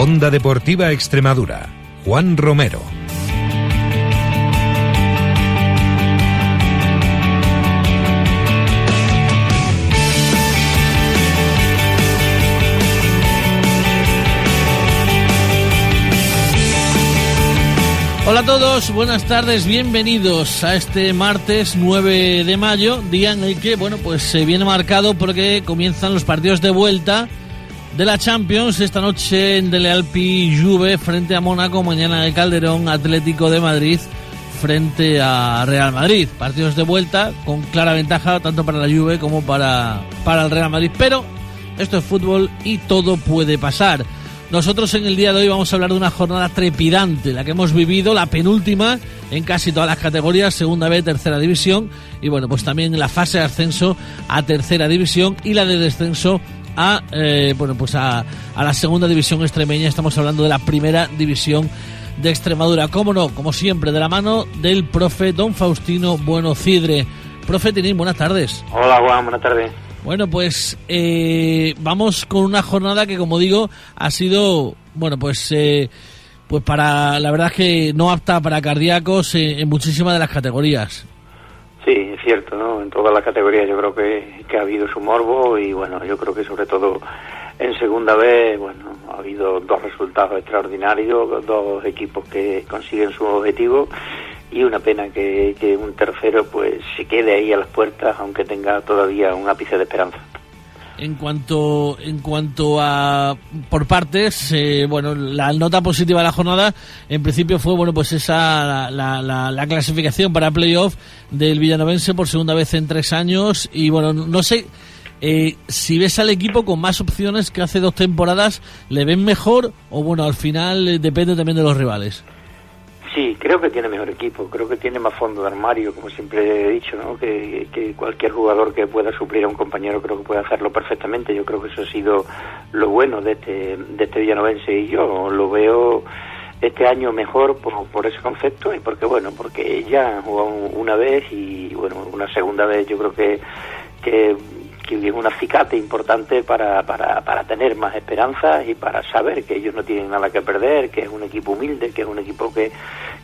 Onda Deportiva Extremadura. Juan Romero. Hola a todos, buenas tardes, bienvenidos a este martes 9 de mayo, día en el que, bueno, pues se viene marcado porque comienzan los partidos de vuelta de la Champions esta noche en Dele Alpi Juve frente a Mónaco, mañana en Calderón Atlético de Madrid frente a Real Madrid. Partidos de vuelta con clara ventaja tanto para la Juve como para, para el Real Madrid, pero esto es fútbol y todo puede pasar. Nosotros en el día de hoy vamos a hablar de una jornada trepidante, la que hemos vivido, la penúltima en casi todas las categorías, segunda B, tercera división, y bueno, pues también la fase de ascenso a tercera división y la de descenso eh, bueno, pues a, a la segunda división extremeña. Estamos hablando de la primera división de Extremadura. Cómo no, como siempre, de la mano del profe don Faustino Bueno Cidre. Profe Tinín, buenas tardes. Hola Juan, buenas tardes. Bueno, pues eh, vamos con una jornada que, como digo, ha sido, bueno, pues, eh, pues para, la verdad es que no apta para cardíacos en, en muchísimas de las categorías. Sí, es cierto, ¿no? En todas las categorías yo creo que, que ha habido su morbo y, bueno, yo creo que sobre todo en segunda vez, bueno, ha habido dos resultados extraordinarios, dos equipos que consiguen su objetivo y una pena que, que, un tercero pues se quede ahí a las puertas aunque tenga todavía un ápice de esperanza. En cuanto en cuanto a por partes, eh, bueno, la nota positiva de la jornada en principio fue bueno pues esa la, la, la clasificación para playoff del Villanovense por segunda vez en tres años y bueno no sé eh, si ves al equipo con más opciones que hace dos temporadas, ¿le ven mejor o bueno al final eh, depende también de los rivales? Sí, creo que tiene mejor equipo, creo que tiene más fondo de armario, como siempre he dicho, ¿no? que, cualquier jugador que pueda suplir a un compañero creo que puede hacerlo perfectamente. Yo creo que eso ha sido lo bueno de este, de este villanovense y yo lo veo este año mejor por, ese concepto y porque, bueno, porque ya jugado una vez y, bueno, una segunda vez yo creo que, que que es un acicate importante para, para, para tener más esperanzas y para saber que ellos no tienen nada que perder, que es un equipo humilde, que es un equipo que,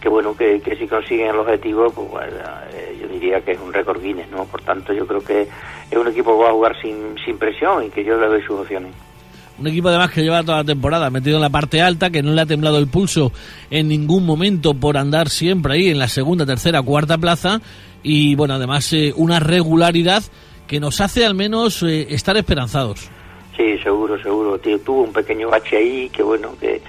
que bueno, que, que si consiguen el objetivo, pues bueno, eh, yo diría que es un récord Guinness, ¿no? Por tanto, yo creo que es un equipo que va a jugar sin, sin presión y que yo le doy sus opciones. Un equipo además que lleva toda la temporada metido en la parte alta, que no le ha temblado el pulso en ningún momento por andar siempre ahí en la segunda, tercera, cuarta plaza y bueno, además eh, una regularidad que nos hace al menos eh, estar esperanzados. Sí, seguro, seguro. Tío, tuvo un pequeño bache ahí que bueno, que,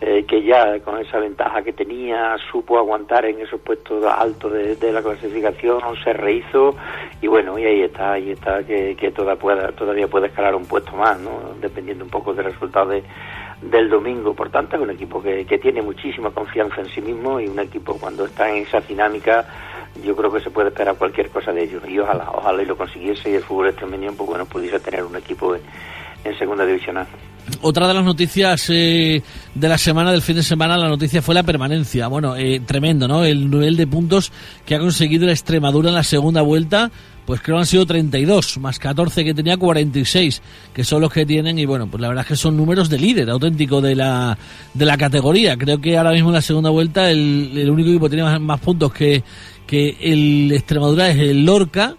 eh, que ya con esa ventaja que tenía supo aguantar en esos puestos altos de, la clasificación, se rehizo y bueno, y ahí está, ahí está que, que toda pueda, todavía puede escalar un puesto más, ¿no? dependiendo un poco del resultado de, del domingo. Por tanto, es un equipo que, que tiene muchísima confianza en sí mismo y un equipo cuando está en esa dinámica yo creo que se puede esperar cualquier cosa de ellos y ojalá, ojalá y lo consiguiese y el fútbol extremeño pues bueno pudiese tener un equipo en, en segunda divisional. Otra de las noticias eh, de la semana, del fin de semana, la noticia fue la permanencia. Bueno, eh, tremendo, ¿no? El nivel de puntos que ha conseguido la Extremadura en la segunda vuelta, pues creo que han sido 32, más 14 que tenía 46, que son los que tienen, y bueno, pues la verdad es que son números de líder auténtico de la, de la categoría. Creo que ahora mismo en la segunda vuelta el, el único equipo que tiene más, más puntos que, que el Extremadura es el Lorca,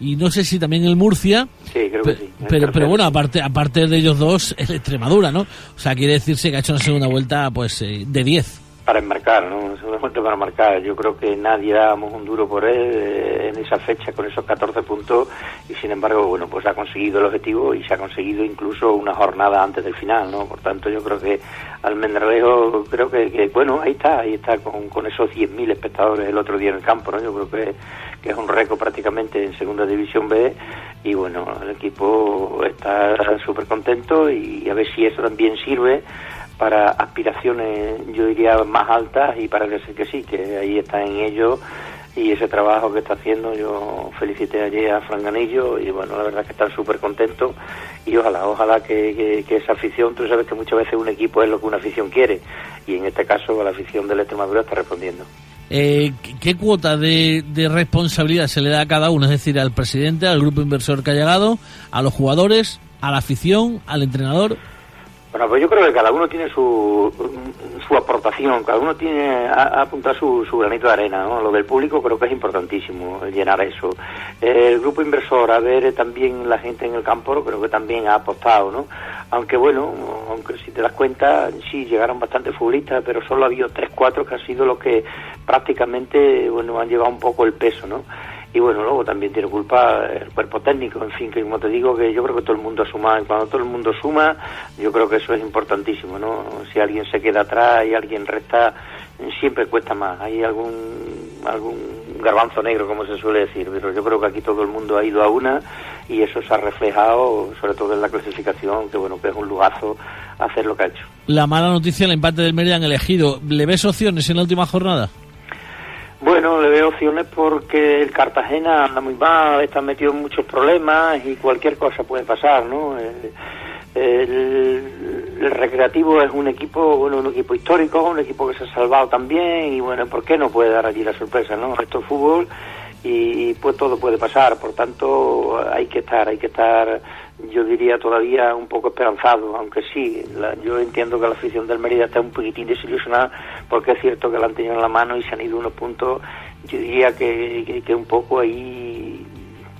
y no sé si también el Murcia. Sí, creo que sí. Pero, pero bueno, aparte, aparte de ellos dos, el Extremadura, ¿no? O sea, quiere decirse que ha hecho una segunda vuelta pues eh, de 10. Para enmarcar, ¿no? Vuelta para marcar. Yo creo que nadie dábamos un duro por él eh, en esa fecha con esos 14 puntos y sin embargo, bueno, pues ha conseguido el objetivo y se ha conseguido incluso una jornada antes del final, ¿no? Por tanto, yo creo que Almendralejo, creo que, que, bueno, ahí está, ahí está con, con esos 10.000 espectadores el otro día en el campo, ¿no? Yo creo que que es un récord prácticamente en Segunda División B y bueno, el equipo está súper contento y a ver si eso también sirve para aspiraciones, yo diría, más altas y para que sí, que ahí está en ello y ese trabajo que está haciendo, yo felicité ayer a Fran Ganillo y bueno, la verdad que están súper contentos y ojalá, ojalá que, esa afición, tú sabes que muchas veces un equipo es lo que una afición quiere y en este caso la afición de la Extremadura está respondiendo. Eh, ¿Qué cuota de, responsabilidad se le da a cada uno? Es decir, al presidente, al grupo inversor que ha llegado, a los jugadores, a la afición, al entrenador. Bueno, pues yo creo que cada uno tiene su, su aportación, cada uno tiene a, apuntar su, granito de arena, ¿no? Lo del público creo que es importantísimo, llenar eso. El grupo inversor, a ver también la gente en el campo, creo que también ha apostado, ¿no? Aunque bueno, aunque si te das cuenta, sí, llegaron bastantes futbolistas, pero solo ha habido tres, cuatro que han sido los que prácticamente, bueno, han llevado un poco el peso, ¿no? Y bueno, luego también tiene culpa el cuerpo técnico, en fin, que como te digo, que yo creo que todo el mundo suma, cuando todo el mundo suma, yo creo que eso es importantísimo, ¿no? Si alguien se queda atrás y alguien resta, siempre cuesta más, hay algún, algún garbanzo negro, como se suele decir, pero yo creo que aquí todo el mundo ha ido a una y eso se ha reflejado, sobre todo en la clasificación, que bueno, que es un lugazo hacer lo que ha hecho. La mala noticia, el empate del Mérida han elegido, ¿le ves opciones en la última jornada? Bueno, le veo opciones porque el Cartagena anda muy mal, está metido en muchos problemas y cualquier cosa puede pasar, ¿no? El, Recreativo es un equipo, bueno, un equipo histórico, un equipo que se ha salvado también y bueno, ¿por qué no puede dar allí la sorpresa, no? Esto es fútbol y pues todo puede pasar, por tanto hay que estar, hay que estar yo diría todavía un poco esperanzado, aunque sí, yo entiendo que la afición del Mérida está un poquitín desilusionada porque es cierto que la han tenido en la mano y se han ido unos puntos, yo diría que, que, un poco ahí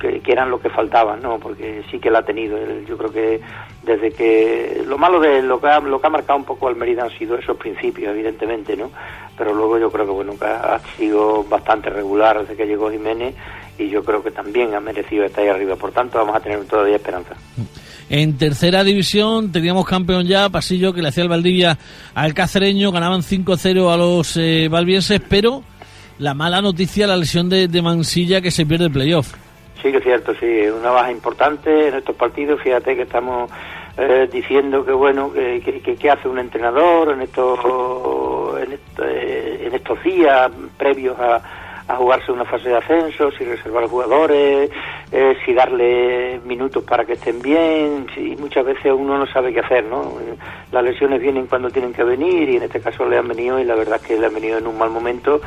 que, eran lo que faltaban, ¿no? Porque sí que la ha tenido. Yo creo que desde que lo malo de lo que ha, lo que ha marcado un poco al Mérida han sido esos principios, evidentemente, ¿no? Pero luego yo creo que bueno que ha sido bastante regular desde que llegó Jiménez y yo creo que también ha merecido estar ahí arriba. Por tanto, vamos a tener todavía esperanza. En tercera división teníamos campeón ya, Pasillo, que le hacía el Valdivia al Cacereño, ganaban 5-0 a los eh, valvienses, pero la mala noticia, la lesión de, Mansilla, que se pierde el playoff. Sí, que es cierto, sí, una baja importante en estos partidos. Fíjate que estamos eh, diciendo que, bueno, que, que, hace un entrenador en estos, en, eh, en estos días previos a a jugarse una fase de ascenso, si reservar jugadores, eh, si darle minutos para que estén bien, y muchas veces uno no sabe qué hacer, ¿no? Las lesiones vienen cuando tienen que venir y en este caso le han venido y la verdad es que le han venido en un mal momento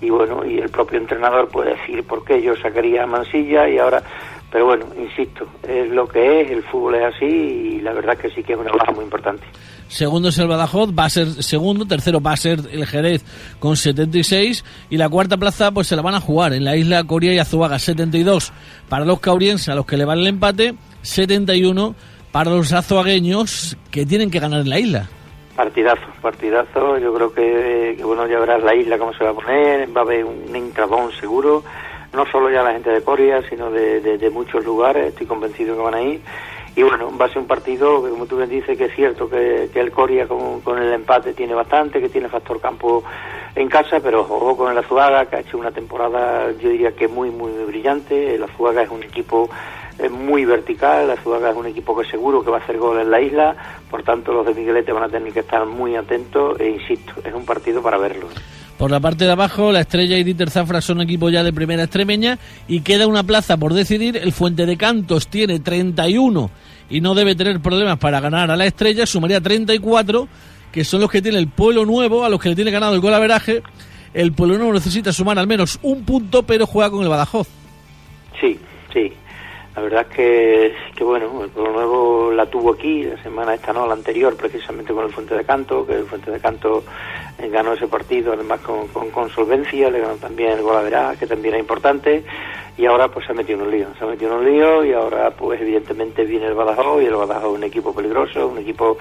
y bueno, y el propio entrenador puede decir por qué yo sacaría a Mansilla y ahora pero bueno, insisto, es lo que es, el fútbol es así y la verdad que sí que es una baja muy importante. Segundo es el Badajoz, va a ser segundo, tercero va a ser el Jerez con 76 y la cuarta plaza pues se la van a jugar en la isla Coria y Azuaga, 72 para los caurienses a los que le vale el empate, 71 para los azuagueños que tienen que ganar en la isla. Partidazo, partidazo, yo creo que, bueno, ya verás la isla cómo se va a poner, va a haber un intradón seguro no solo ya la gente de Coria, sino de, muchos lugares, estoy convencido que van a ir. Y bueno, va a ser un partido que, como tú bien dices, que es cierto que, el Coria con, el empate tiene bastante, que tiene factor campo en casa, pero ojo con el Azuaga, que ha hecho una temporada, yo diría que muy, muy brillante. El Azuaga es un equipo eh, muy vertical, el Azuaga es un equipo que seguro que va a hacer gol en la isla, por tanto los de Miguelete van a tener que estar muy atentos e insisto, es un partido para verlo. Por la parte de abajo, la Estrella y Dieter Zafra son equipo ya de primera extremeña y queda una plaza por decidir. El Fuente de Cantos tiene 31 y no debe tener problemas para ganar a la Estrella. Sumaría 34, que son los que tiene el Pueblo Nuevo, a los que le tiene ganado el gol veraje. El Pueblo Nuevo necesita sumar al menos un punto, pero juega con el Badajoz. Sí, sí. La verdad es que, que, bueno, el Pueblo Nuevo la tuvo aquí la semana esta, no, la anterior, precisamente con el Fuente de Canto, que el Fuente de Canto eh, ganó ese partido además con, con, solvencia, le ganó también el gol a que también era importante, y ahora pues se ha metido en un lío, se ha metido en un lío y ahora pues evidentemente viene el Badajoz y el Badajoz es un equipo peligroso, un equipo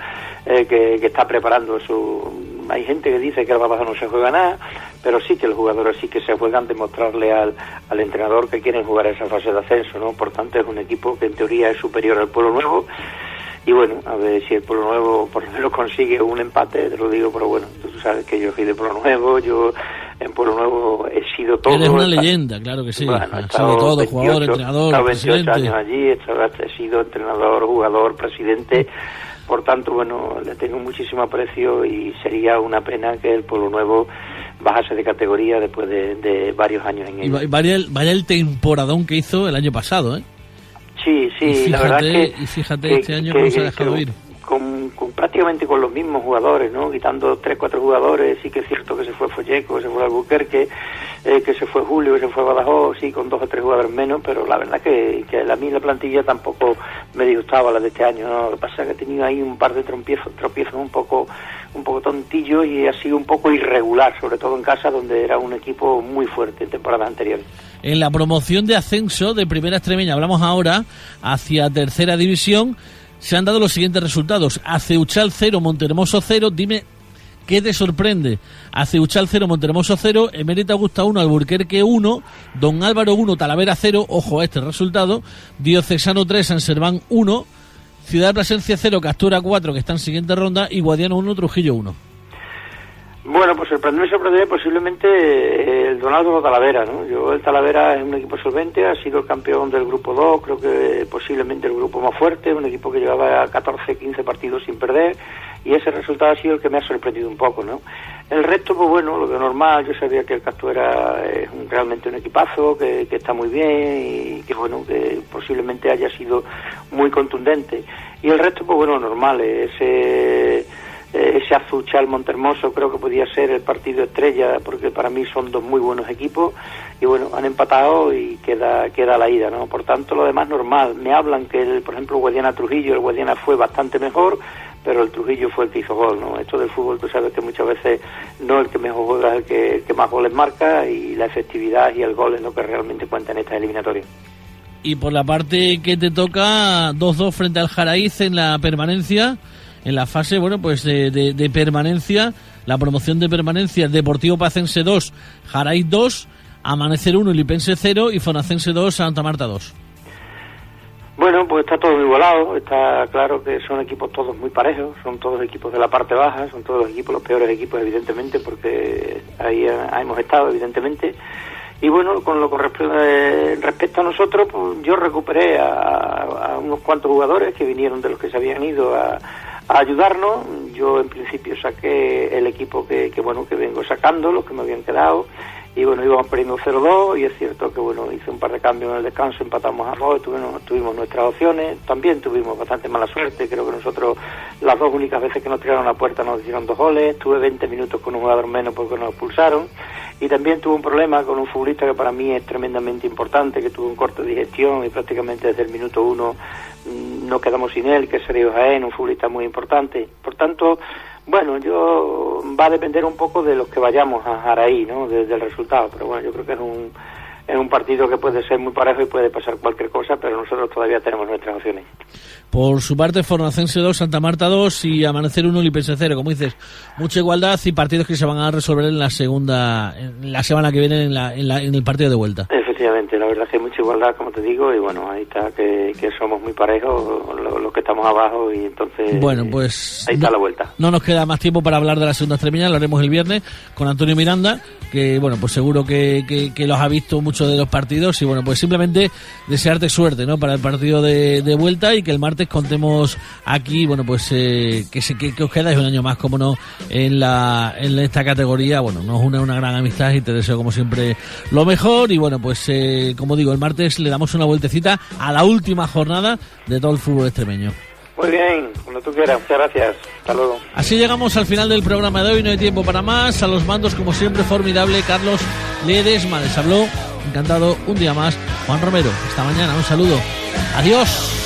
eh, que, que está preparando su hay gente que dice que el Badajoz no se juega nada, pero sí que los jugadores sí que se juegan demostrarle al, al entrenador que quieren jugar esa fase de ascenso, ¿no? Por tanto, es un equipo que en teoría es superior al Pueblo Nuevo. Y bueno, a ver si el Pueblo Nuevo por lo menos consigue un empate, te lo digo, pero bueno, tú sabes que yo soy de Pueblo Nuevo, yo en Pueblo Nuevo he sido todo. Eres una leyenda, claro que sí. Bueno, he sido todo, jugador, entrenador, he 28 años allí, he sido entrenador, jugador, presidente. Por tanto, bueno, le tengo muchísimo aprecio y sería una pena que el Pueblo Nuevo bajase de categoría después de, varios años en él. Y vaya el, vaya el temporadón que hizo el año pasado, ¿eh? Sí, sí, la verdad que... Y fíjate este año cómo se ha dejado ir. Con, prácticamente con los mismos jugadores, ¿no? Quitando tres, cuatro jugadores, sí que es cierto que se fue Folleco, se fue Albuquerque, eh, que se fue Julio, que se fue Badajoz, sí, con dos o tres jugadores menos, pero la verdad que, que a mí la plantilla tampoco me disgustaba la de este año. ¿no? Lo que pasa es que he tenido ahí un par de tropiezos, un poco un poco tontillo y ha sido un poco irregular, sobre todo en casa, donde era un equipo muy fuerte en temporadas anteriores. En la promoción de ascenso de Primera Extremeña, hablamos ahora hacia Tercera División, se han dado los siguientes resultados. Aceuchal 0, Montermoso 0. Dime ¿Qué te sorprende? Aceuchal 0, Montermoso 0, Emérita Augusta 1, Alburquerque 1, Don Álvaro 1, Talavera 0, ojo a este resultado, Diocesano 3, San Serván 1, Ciudad Plasencia 0, Castura 4, que está en siguiente ronda, y Guadiano 1, Trujillo 1. Bueno, pues sorprenderme sorprenderme posiblemente eh, el Donaldo Talavera, ¿no? Yo, el Talavera es un equipo solvente, ha sido el campeón del grupo 2, creo que posiblemente el grupo más fuerte, un equipo que llevaba 14, 15 partidos sin perder, y ese resultado ha sido el que me ha sorprendido un poco, ¿no? El resto, pues bueno, lo que normal, yo sabía que el Castura es realmente un equipazo, que, que está muy bien y que bueno, que posiblemente haya sido muy contundente. Y el resto, pues bueno, normal, ese eh, ese Azuchal Montermoso creo que podía ser el partido estrella porque para mí son dos muy buenos equipos y bueno han empatado y queda queda la ida no por tanto lo demás normal. Me hablan que por ejemplo Guadiana Trujillo el Guadiana fue bastante mejor pero el Trujillo fue el que hizo gol no esto del fútbol tú sabes que muchas veces no el que mejor juega es el que, el que más goles marca y la efectividad y el gol es lo que realmente cuenta en esta eliminatoria. Y por la parte que te toca 2-2 frente al Jaraíz en la permanencia en la fase, bueno, pues de, permanencia, la promoción de permanencia, Deportivo Pacense 2, Jaraíz 2, Amanecer 1, Lipense 0 y Fonacense 2, Santa Marta 2. Bueno, pues está todo igualado, está claro que son equipos todos muy parejos, son todos equipos de la parte baja, son todos los equipos, los peores equipos evidentemente, porque ahí hemos estado evidentemente. Y bueno, con lo que respecto a nosotros, pues yo recuperé a, a, unos cuantos jugadores que vinieron de los que se habían ido a, a ayudarnos. Yo en principio saqué el equipo que, que, bueno que vengo sacando, los que me habían quedado. Y bueno, íbamos perdiendo 0-2 y es cierto que bueno, hice un par de cambios en el descanso, empatamos a dos, tuvimos, tuvimos nuestras opciones, también tuvimos bastante mala suerte, creo que nosotros las dos únicas veces que nos tiraron la puerta nos hicieron dos goles, tuve 20 minutos con un jugador menos porque nos expulsaron y también tuve un problema con un futbolista que para mí es tremendamente importante, que tuvo un corte de digestión y prácticamente desde el minuto uno nos quedamos sin él, que es Sergio Jaén, un futbolista muy importante. Por tanto, bueno, yo va a depender un poco de los que vayamos a Jaraí, ¿no? Desde el resultado, pero bueno, yo creo que es un es un partido que puede ser muy parejo y puede pasar cualquier cosa, pero nosotros todavía tenemos nuestras opciones. Por su parte, Fornacense 2, Santa Marta 2 y Amanecer 1, Lipense 0. Como dices, mucha igualdad y partidos que se van a resolver en la segunda, en la semana que viene en, la, en, la, en el partido de vuelta. Efectivamente, la verdad es que hay mucha igualdad, como te digo, y bueno, ahí está que, que somos muy parejos los, que estamos abajo y entonces bueno, pues ahí está la vuelta. No nos queda más tiempo para hablar de la segunda extremidad, lo haremos el viernes con Antonio Miranda, que bueno, pues seguro que, que, que los ha visto muchos de los partidos y bueno, pues simplemente desearte suerte, ¿no? Para el partido de, de vuelta y que el martes contemos aquí, bueno, pues eh, que, se, que, que, os quedáis un año más, como no, en, la, en esta categoría. Bueno, nos une una gran amistad y te deseo como siempre lo mejor. Y bueno, pues eh, como digo, el martes le damos una vueltecita a la última jornada de todo el fútbol extremeño. Muy bien, cuando tú quieras. Muchas gracias. Hasta luego. Así llegamos al final del programa de hoy. No hay tiempo para más. A los mandos, como siempre, formidable Carlos Ledesma. Les habló, encantado, un día más, Juan Romero. Hasta mañana. Un saludo. Adiós.